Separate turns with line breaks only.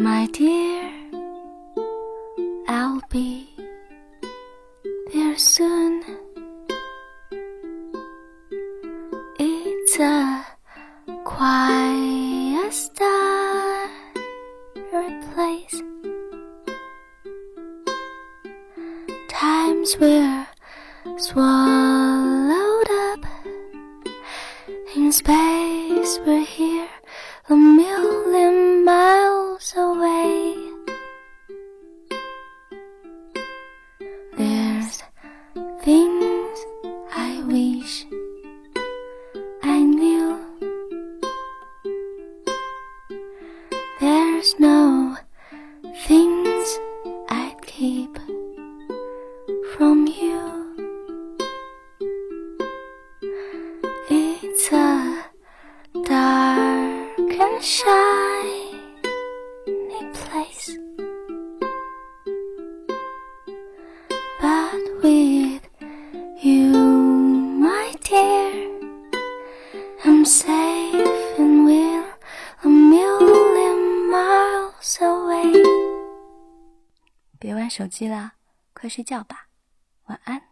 My dear, I'll be there soon. It's a quiet starry place. Times were swallowed up in space. We're here a million There's no things I'd keep from you. It's a dark and shiny place. But with you, my dear, I'm safe 别玩手机了，快睡觉吧，晚安。